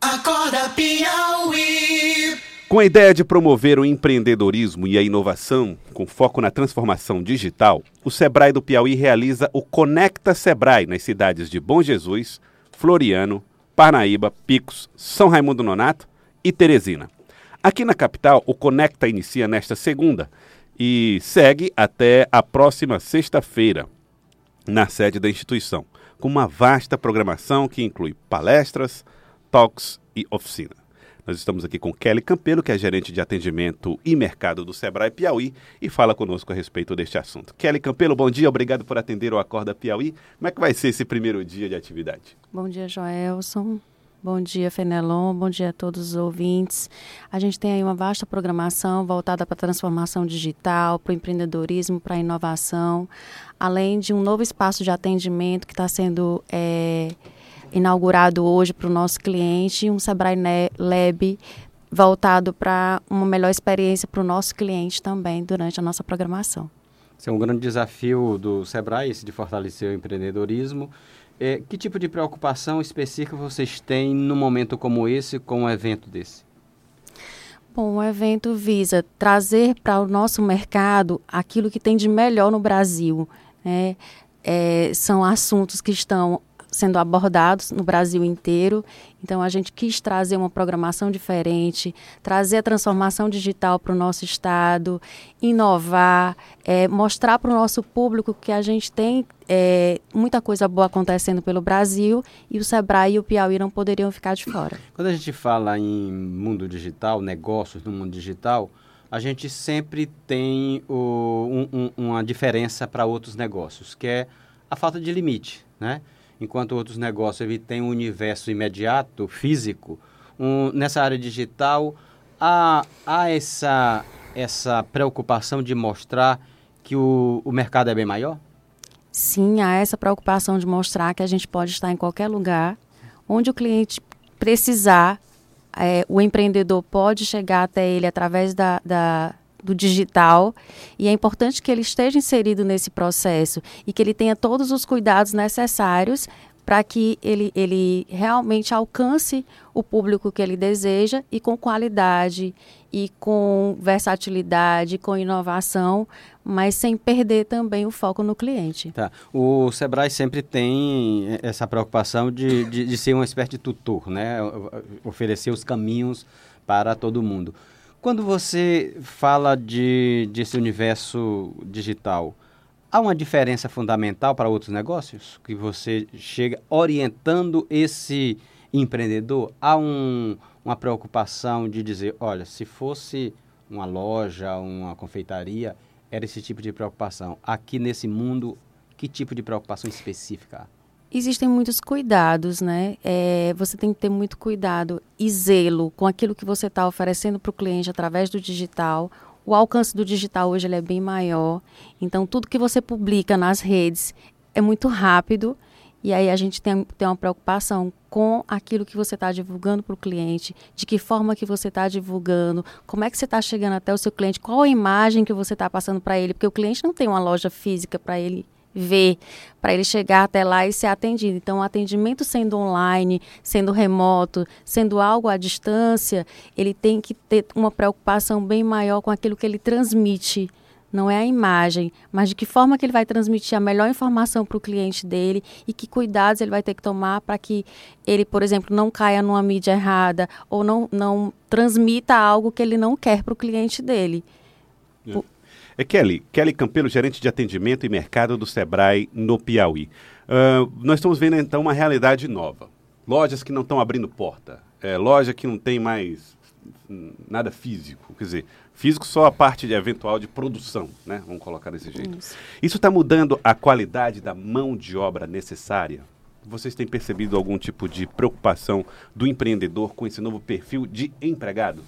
Acorda Piauí. Com a ideia de promover o empreendedorismo e a inovação com foco na transformação digital, o Sebrae do Piauí realiza o Conecta Sebrae nas cidades de Bom Jesus, Floriano, Parnaíba, Picos, São Raimundo Nonato e Teresina. Aqui na capital, o Conecta inicia nesta segunda e segue até a próxima sexta-feira, na sede da instituição, com uma vasta programação que inclui palestras, talks e oficina. Nós estamos aqui com Kelly Campelo, que é gerente de atendimento e mercado do Sebrae Piauí, e fala conosco a respeito deste assunto. Kelly Campelo, bom dia, obrigado por atender o Acorda Piauí. Como é que vai ser esse primeiro dia de atividade? Bom dia, Joelson. Bom dia, Fenelon. Bom dia a todos os ouvintes. A gente tem aí uma vasta programação voltada para a transformação digital, para o empreendedorismo, para a inovação, além de um novo espaço de atendimento que está sendo é, inaugurado hoje para o nosso cliente, um Sebrae Lab voltado para uma melhor experiência para o nosso cliente também durante a nossa programação. Esse é um grande desafio do Sebrae, esse de fortalecer o empreendedorismo. É, que tipo de preocupação específica vocês têm num momento como esse, com um evento desse? Bom, o evento visa trazer para o nosso mercado aquilo que tem de melhor no Brasil. Né? É, são assuntos que estão sendo abordados no Brasil inteiro. Então, a gente quis trazer uma programação diferente, trazer a transformação digital para o nosso estado, inovar, é, mostrar para o nosso público que a gente tem é, muita coisa boa acontecendo pelo Brasil e o Sebrae e o Piauí não poderiam ficar de fora. Quando a gente fala em mundo digital, negócios no mundo digital, a gente sempre tem o, um, um, uma diferença para outros negócios, que é a falta de limite, né? Enquanto outros negócios tem um universo imediato, físico, um, nessa área digital há, há essa, essa preocupação de mostrar que o, o mercado é bem maior? Sim, há essa preocupação de mostrar que a gente pode estar em qualquer lugar, onde o cliente precisar, é, o empreendedor pode chegar até ele através da, da do digital e é importante que ele esteja inserido nesse processo e que ele tenha todos os cuidados necessários para que ele, ele realmente alcance o público que ele deseja e com qualidade e com versatilidade, com inovação, mas sem perder também o foco no cliente. Tá. O Sebrae sempre tem essa preocupação de, de, de ser uma espécie de tutor, né? oferecer os caminhos para todo mundo. Quando você fala de, desse universo digital, há uma diferença fundamental para outros negócios? Que você chega orientando esse empreendedor? Há um, uma preocupação de dizer, olha, se fosse uma loja, uma confeitaria, era esse tipo de preocupação. Aqui nesse mundo, que tipo de preocupação específica? Existem muitos cuidados, né? É, você tem que ter muito cuidado e zelo com aquilo que você está oferecendo para o cliente através do digital. O alcance do digital hoje ele é bem maior. Então, tudo que você publica nas redes é muito rápido. E aí a gente tem, tem uma preocupação com aquilo que você está divulgando para o cliente, de que forma que você está divulgando, como é que você está chegando até o seu cliente, qual a imagem que você está passando para ele, porque o cliente não tem uma loja física para ele ver para ele chegar até lá e ser atendido. Então, o atendimento sendo online, sendo remoto, sendo algo à distância, ele tem que ter uma preocupação bem maior com aquilo que ele transmite. Não é a imagem, mas de que forma que ele vai transmitir a melhor informação para o cliente dele e que cuidados ele vai ter que tomar para que ele, por exemplo, não caia numa mídia errada ou não, não transmita algo que ele não quer para o cliente dele. É. É Kelly, Kelly Campelo, gerente de atendimento e mercado do Sebrae no Piauí. Uh, nós estamos vendo então uma realidade nova. Lojas que não estão abrindo porta, é, loja que não tem mais nada físico, quer dizer, físico só a parte de eventual de produção, né? Vamos colocar desse jeito. Isso está mudando a qualidade da mão de obra necessária? Vocês têm percebido algum tipo de preocupação do empreendedor com esse novo perfil de empregado?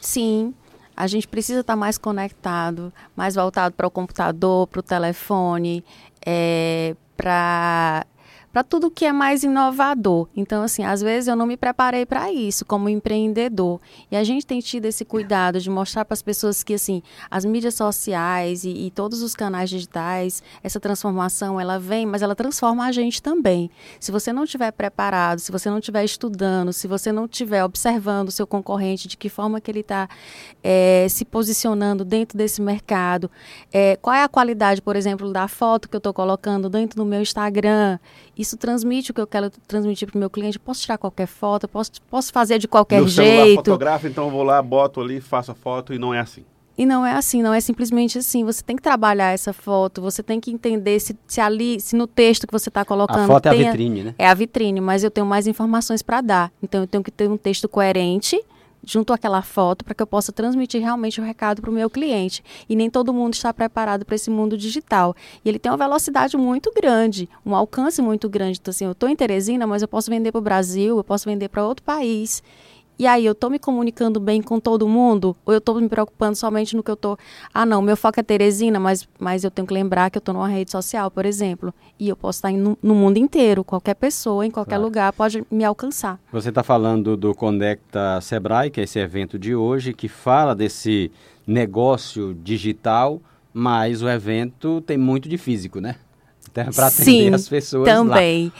Sim, a gente precisa estar mais conectado, mais voltado para o computador, para o telefone, é, para para tudo que é mais inovador. Então, assim, às vezes eu não me preparei para isso como empreendedor. E a gente tem tido esse cuidado de mostrar para as pessoas que, assim, as mídias sociais e, e, todos os canais digitais, essa transformação, ela vem, mas ela transforma a gente também. Se você não estiver preparado, se você não estiver estudando, se você não estiver observando o seu concorrente, de que forma que ele está é, se posicionando dentro desse mercado, é, qual é a qualidade, por exemplo, da foto que eu estou colocando dentro do meu Instagram, isso transmite o que eu quero transmitir para o meu cliente. Posso tirar qualquer foto, posso, posso fazer de qualquer meu jeito. fotografa, então eu vou lá, boto ali, faço a foto e não é assim. E não é assim, não é simplesmente assim. Você tem que trabalhar essa foto, você tem que entender se, se ali, se no texto que você está colocando. A foto é a vitrine, né? É a vitrine, mas eu tenho mais informações para dar. Então eu tenho que ter um texto coerente junto àquela foto para que eu possa transmitir realmente o recado para o meu cliente. E nem todo mundo está preparado para esse mundo digital. E ele tem uma velocidade muito grande, um alcance muito grande. Então, assim, eu estou em Teresina, mas eu posso vender para o Brasil, eu posso vender para outro país. E aí, eu estou me comunicando bem com todo mundo? Ou eu estou me preocupando somente no que eu estou... Ah, não, meu foco é Teresina, mas, mas eu tenho que lembrar que eu estou numa rede social, por exemplo. E eu posso estar no, no mundo inteiro. Qualquer pessoa, em qualquer claro. lugar, pode me alcançar. Você está falando do Conecta Sebrae, que é esse evento de hoje, que fala desse negócio digital, mas o evento tem muito de físico, né? Para atender Sim, as pessoas também. lá.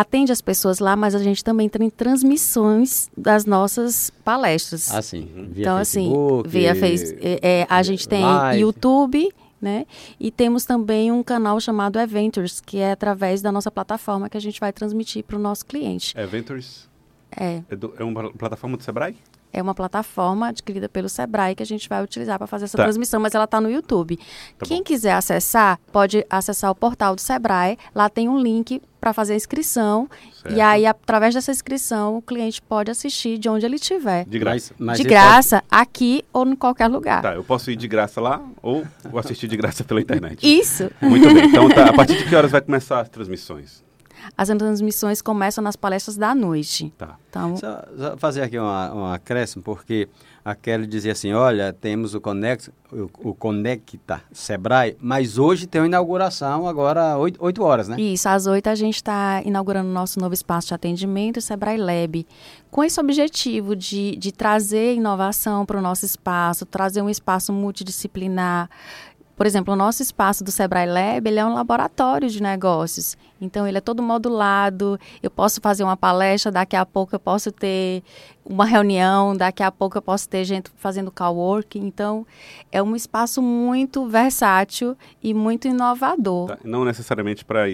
Atende as pessoas lá, mas a gente também tem transmissões das nossas palestras. Ah, sim. Via então, Facebook, assim, via face, é, é, a gente tem live. YouTube, né? E temos também um canal chamado Eventures, que é através da nossa plataforma que a gente vai transmitir para o nosso cliente. Eventures? É. É, do, é uma plataforma do Sebrae? É uma plataforma adquirida pelo Sebrae que a gente vai utilizar para fazer essa Tá. transmissão, mas ela está no YouTube. Tá Quem bom. quiser acessar, pode acessar o portal do Sebrae. Lá tem um link para fazer a inscrição. Certo. E aí, através dessa inscrição, o cliente pode assistir de onde ele estiver. De graça. Mas, mas de graça, aqui ou em qualquer lugar. Tá, eu posso ir de graça lá ou vou assistir de graça pela internet. Isso. Muito bem. Então, tá, a partir de que horas vai começar as transmissões? As transmissões começam nas palestras da noite. Tá. Então, Só, só fazer aqui uma, um acréscimo, porque a Kelly dizia assim, olha, temos o, Conect, o, o Conecta Sebrae, mas hoje tem uma inauguração agora 8, 8 horas, né? Isso, às oito a gente está inaugurando o nosso novo espaço de atendimento, o Sebrae Lab, com esse objetivo de, de trazer inovação para o nosso espaço, trazer um espaço multidisciplinar. Por exemplo, o nosso espaço do Sebrae Lab, ele é um laboratório de negócios. Então, ele é todo modulado. Eu posso fazer uma palestra, daqui a pouco eu posso ter uma reunião, daqui a pouco eu posso ter gente fazendo coworking. Então, é um espaço muito versátil e muito inovador. Tá, Não necessariamente para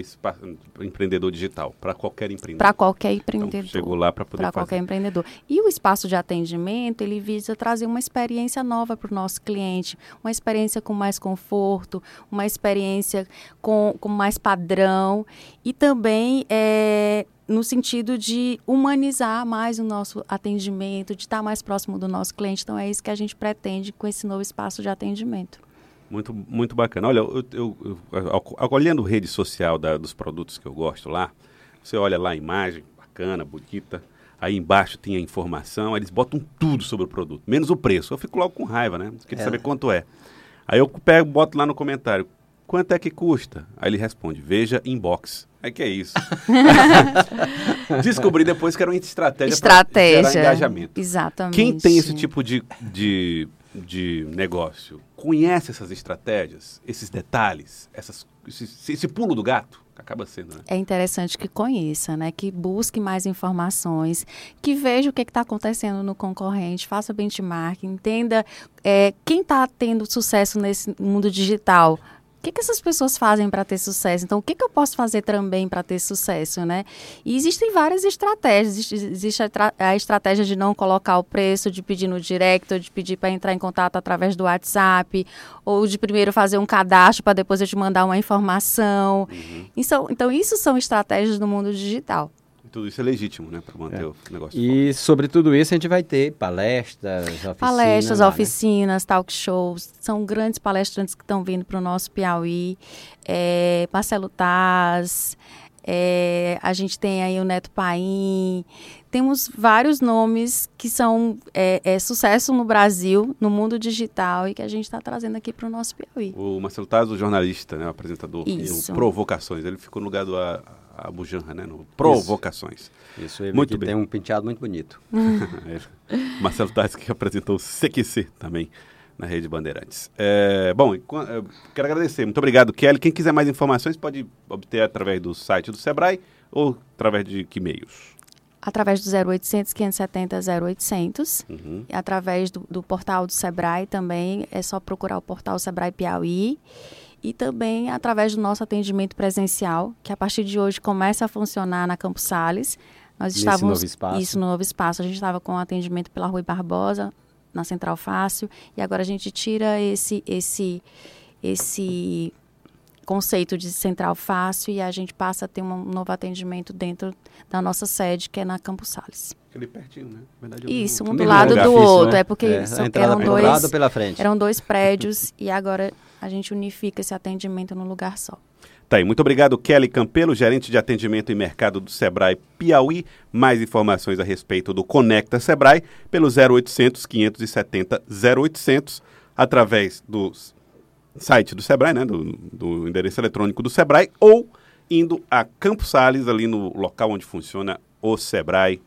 empreendedor digital, para qualquer empreendedor. Para qualquer Então, empreendedor. chegou lá para poder para qualquer empreendedor. E o espaço de atendimento, ele visa trazer uma experiência nova para o nosso cliente, uma experiência com mais conforto, uma experiência com, com mais padrão e também é, no sentido de humanizar mais o nosso atendimento, de estar mais próximo do nosso cliente. Então, é isso que a gente pretende com esse novo espaço de atendimento. Muito, muito bacana. Olha, eu, eu- eu- olhando rede social da- dos produtos que eu gosto lá, você olha lá a imagem, bacana, bonita. Aí embaixo tem a informação, aí eles botam tudo sobre o produto, menos o preço. Eu fico logo com raiva, né? Queria É. saber quanto é. Aí eu pego, boto lá no comentário, quanto é que custa? Aí ele responde, veja inbox. Aí que é isso? Descobri depois que era uma estratégia para Estratégia. gerar engajamento. Exatamente. Quem tem esse tipo de, de, de negócio conhece essas estratégias, esses detalhes, essas, esse, esse pulo do gato? Acaba sendo, né? É interessante que conheça, né? Que busque mais informações, que veja o que está acontecendo no concorrente, faça benchmark, entenda é, quem está tendo sucesso nesse mundo digital. O que, que essas pessoas fazem para ter sucesso? Então, o que, que eu posso fazer também para ter sucesso, né? E existem várias estratégias. Existe, existe a, a estratégia de não colocar o preço, de pedir no direct, ou de pedir para entrar em contato através do WhatsApp, ou de primeiro fazer um cadastro para depois eu te mandar uma informação. Então, então, isso são estratégias do mundo digital. Tudo isso é legítimo, né? Para manter É. o negócio. E sobre tudo isso a gente vai ter palestras, oficinas. Palestras, lá, né? oficinas, talk shows, são grandes palestrantes que estão vindo para o nosso Piauí. É, Marcelo Taz, é, a gente tem aí o Neto Paim, temos vários nomes que são é, é, sucesso no Brasil, no mundo digital e que a gente está trazendo aqui para o nosso Piauí. O Marcelo Taz, o jornalista, né, o apresentador, Isso. o Provocações, ele ficou no lugar do A- a Bujanra, né? No Provocações. Isso, ele Muito que bem. tem um penteado muito bonito. É. Marcelo Tais que apresentou o CQC também na Rede Bandeirantes. É, bom, quero agradecer. Muito obrigado, Kelly. Quem quiser mais informações pode obter através do site do Sebrae ou através de que meios? Através do 0800 570 0800. Uhum. E através do, do portal do Sebrae também. É só procurar o portal Sebrae Piauí. E também através do nosso atendimento presencial, que a partir de hoje começa a funcionar na Campos Sales. Nós Nesse estávamos novo espaço. isso no novo espaço. A gente estava com atendimento pela Rui Barbosa, na Central Fácil, e agora a gente tira esse esse esse conceito de Central Fácil e a gente passa a ter um novo atendimento dentro da nossa sede, que é na Campos Sales. Aquele pertinho, né? Na verdade, Isso, no- um do lado do outro, né? é porque É, são- eram dois lado pela frente. eram dois prédios e agora a gente unifica esse atendimento num lugar só. Tá aí, muito obrigado, Kelly Campelo, gerente de atendimento e mercado do Sebrae Piauí. Mais informações a respeito do Conecta Sebrae pelo 0800 570 0800 através do s- site do Sebrae, né, do, do endereço eletrônico do Sebrae ou indo a Campos Sales, ali no local onde funciona o Sebrae,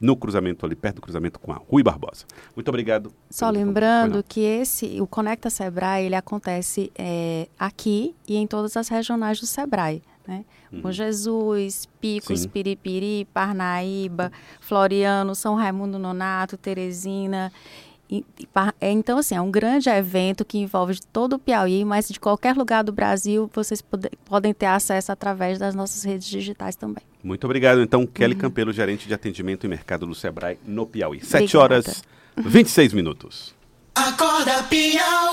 no cruzamento ali, perto do cruzamento com a Rui Barbosa. Muito obrigado. Só lembrando que esse, o Conecta Sebrae, ele acontece é, aqui e em todas as regionais do Sebrae. Né? Bom Jesus, Picos, Sim. Piripiri, Parnaíba, Floriano, São Raimundo Nonato, Teresina. É, então, assim, é um grande evento que envolve todo o Piauí, mas de qualquer lugar do Brasil vocês pode- podem ter acesso através das nossas redes digitais também. Muito obrigado, então, Kelly Uhum. Campelo, gerente de atendimento e mercado do Sebrae no Piauí. 7 Obrigada. horas 26 minutos. Acorda Piauí.